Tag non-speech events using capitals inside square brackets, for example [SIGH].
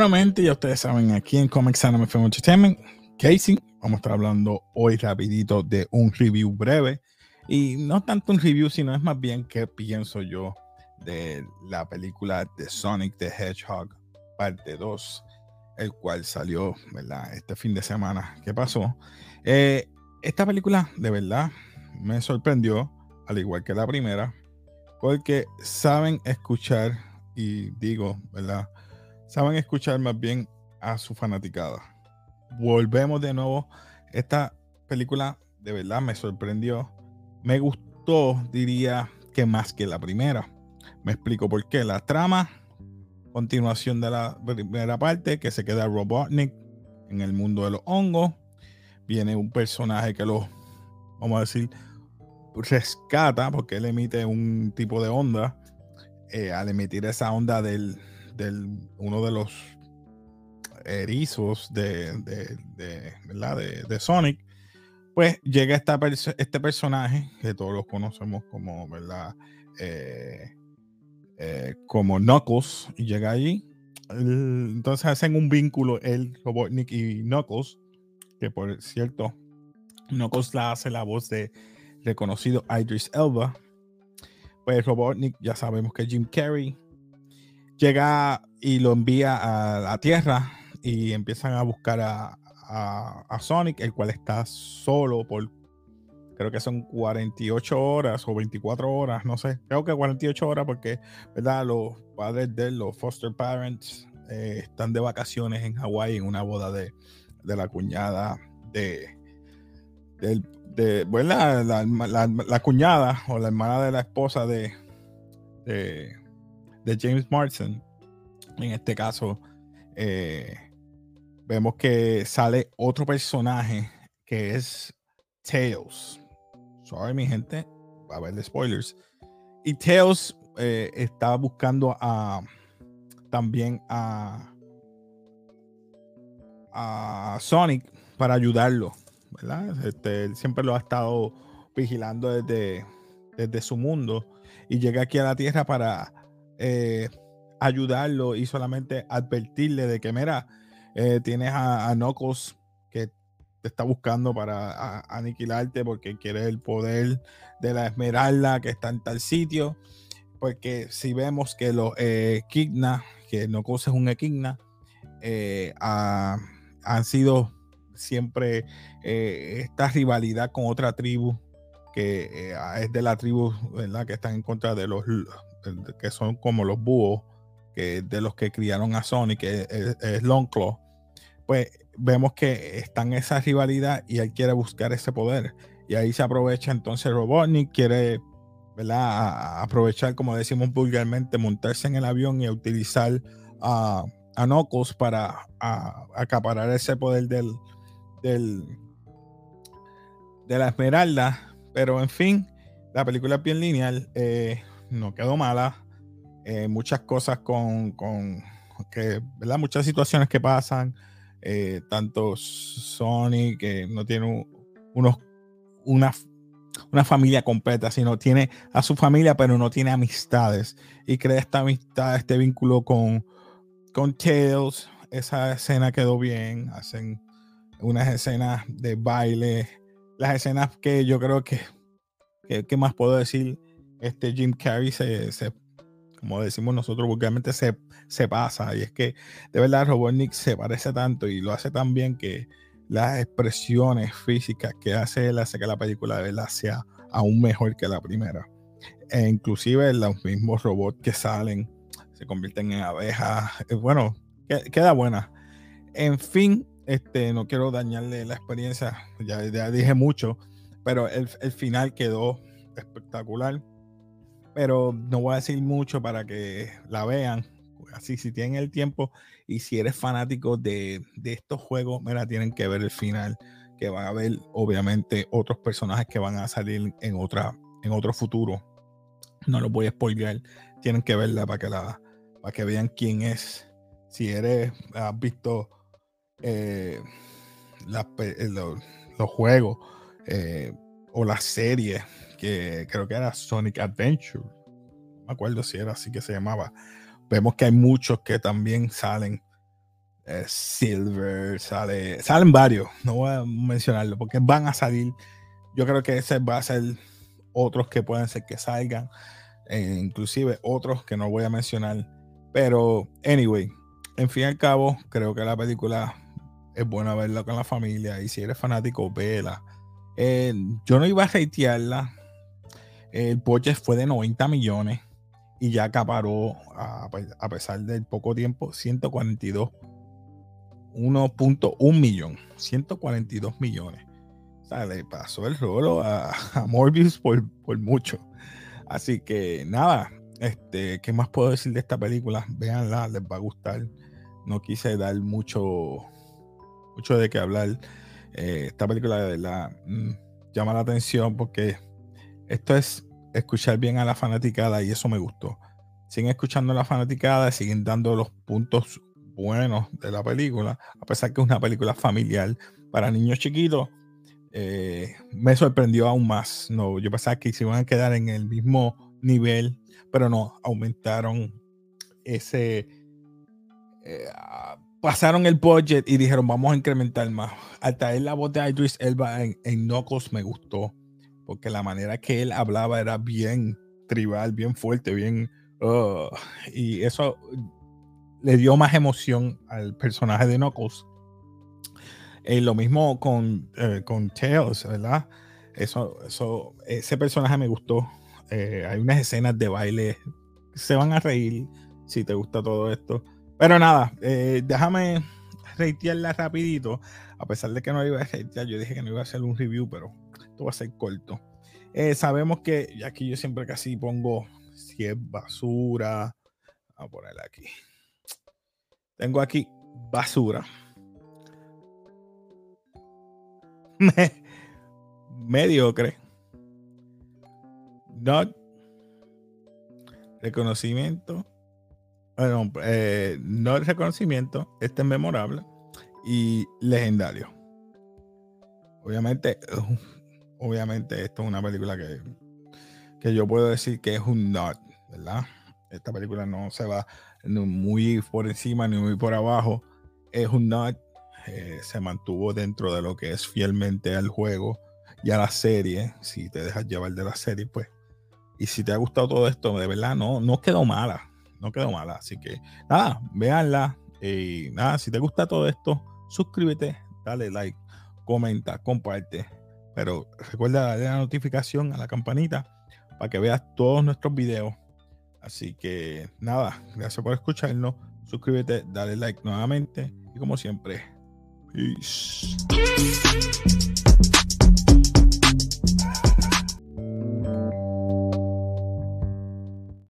Bueno, mente, ya ustedes saben, aquí en Comics Anime Film Entertainment, Casey, vamos a estar hablando hoy rapidito de un review breve. Y no tanto un review, sino es más bien qué pienso yo de la película de Sonic the Hedgehog parte 2, el cual salió, ¿verdad? Este fin de semana. ¿Qué pasó? Eh, esta película, de verdad, me sorprendió, al igual que la primera, porque saben escuchar, y digo, ¿verdad? Saben escuchar más bien a su fanaticada. Volvemos de nuevo. Esta película de verdad me sorprendió. Me gustó, diría que más que la primera. Me explico por qué. La trama, continuación de la primera parte, que se queda Robotnik en el mundo de los hongos. Viene un personaje que lo, vamos a decir, rescata porque él emite un tipo de onda. Eh, al emitir esa onda del, uno de los erizos de, de, Sonic, pues llega esta este personaje que todos los conocemos como, ¿verdad? Eh, eh, como Knuckles, y llega allí. entonces hacen un vínculo el Robotnik y Knuckles, que por cierto, Knuckles la hace la voz de reconocido Idris Elba. Pues Robotnik ya sabemos que Jim Carrey llega y lo envía a la Tierra y empiezan a buscar a, Sonic, el cual está solo por, creo que son 48 horas o 24 horas, no sé, creo que 48 horas porque, ¿verdad? Los padres de los foster parents eh, están de vacaciones en Hawái en una boda de, la cuñada de, de, bueno, la, cuñada o la hermana de la esposa de, de de James Marsden, en este caso, eh, vemos que sale otro personaje que es Tails. Sorry, mi gente, va a haber spoilers. Y Tails eh, está buscando a también a, Sonic para ayudarlo, ¿verdad? Este, él siempre lo ha estado vigilando desde, desde su mundo y llega aquí a la Tierra para eh, ayudarlo y solamente advertirle de que, mira, eh, tienes a, a Knuckles que te está buscando para aniquilarte porque quiere el poder de la esmeralda que está en tal sitio. Porque si vemos que los eh, que Knuckles es un Equigna, eh, han sido siempre esta rivalidad con otra tribu que es de la tribu ¿verdad? que están en contra de los que son como los búhos, que de los que criaron a Sonic, que es, es Longclaw, pues vemos que está en esa rivalidad y él quiere buscar ese poder. Y ahí se aprovecha entonces Robotnik, quiere ¿verdad? aprovechar, como decimos vulgarmente, montarse en el avión y utilizar a, a Knuckles para acaparar ese poder del, del, de la esmeralda. Pero en fin, la película es bien lineal. Eh, no quedó mala. Eh, muchas cosas con, con que, ¿verdad? Muchas situaciones que pasan. Eh, tanto Sony, que no tiene unos, una, una familia completa, sino tiene a su familia, pero no tiene amistades. Y crea esta amistad, este vínculo con, con Tails. Esa escena quedó bien. Hacen unas escenas de baile. Las escenas que yo creo que, que ¿qué más puedo decir? Este Jim Carrey se, como decimos nosotros vulgarmente, se, se pasa. Y es que de verdad Robotnik se parece tanto y lo hace tan bien que las expresiones físicas que hace él hace que la película de verdad sea aún mejor que la primera. E inclusive los mismos robots que salen se convierten en abejas. Eh, bueno, queda buena. En fin, este, no quiero dañarle la experiencia, ya, ya dije mucho, pero el, el final quedó espectacular pero no voy a decir mucho para que la vean. Así, si tienen el tiempo y si eres fanático de, estos juegos, mira, tienen que ver el final, que van a ver, obviamente, otros personajes que van a salir en, otra, en otro futuro. No los voy a spoilear, tienen que verla para que, la, para que vean quién es. Si eres, has visto eh, eh, los, juegos eh, o las series que creo que era Sonic Adventure. No me acuerdo si era así que se llamaba. Vemos que hay muchos que también salen eh, Silver, sale, salen varios, no voy a mencionarlo porque van a salir. Yo creo que ese va a ser otros que pueden ser que salgan, eh, inclusive otros que no voy a mencionar. Pero, anyway, en fin y al cabo, creo que la película es buena verla con la familia y si eres fanático, vela. Eh, yo no iba a reitearla. El budget fue de 90 millones y ya acaparó, a, a pesar del poco tiempo, 142 1.1 millón, 142 millones. O sea, le pasó el rolo a, Morbius por, por, mucho. Así que nada, este, ¿qué más puedo decir de esta película? Véanla, les va a gustar. No quise dar mucho, mucho de qué hablar. Eh, esta película de verdad mm, llama la atención porque esto es escuchar bien a la fanaticada y eso me gustó. Siguen escuchando a la fanaticada, siguen dando los puntos buenos de la película, a pesar que es una película familiar para niños chiquitos, eh, me sorprendió aún más. No, yo pensaba que se iban a quedar en el mismo nivel, pero no, aumentaron ese. Eh, pasaron el budget y dijeron, vamos a incrementar más. Al traer la voz de Idris Elba en, en Knuckles me gustó, porque la manera que él hablaba era bien tribal, bien fuerte, bien. Uh, y eso le dio más emoción al personaje de Knuckles. Eh, lo mismo con, eh, con Tails, ¿verdad? Eso, eso, ese personaje me gustó. Eh, hay unas escenas de baile. Se van a reír si te gusta todo esto. Pero nada, déjame reitearla rapidito. A pesar de que no iba a reitear, yo dije que no iba a hacer un review, pero va a ser corto. sabemos que aquí yo siempre casi pongo si es basura. Vamos a ponerla aquí. Tengo aquí basura. [LAUGHS] mediocre. No reconocimiento. Bueno, eh, no reconocimiento. Este es memorable y legendario. Obviamente, obviamente, esto es una película que, que yo puedo decir que es un not, ¿verdad? Esta película no se va muy por encima ni muy por abajo. Es un not. Eh, se mantuvo dentro de lo que es fielmente al juego y a la serie. Si te dejas llevar de la serie, pues. Y si te ha gustado todo esto, de verdad, no, no quedó mala. No quedó mala. Así que nada, véanla. Y nada, si te gusta todo esto, suscríbete, dale like, comenta, comparte. Pero recuerda darle la notificación a la campanita para que veas todos nuestros videos Así que nada, gracias por escucharnos. Suscríbete, dale like nuevamente y como siempre, peace.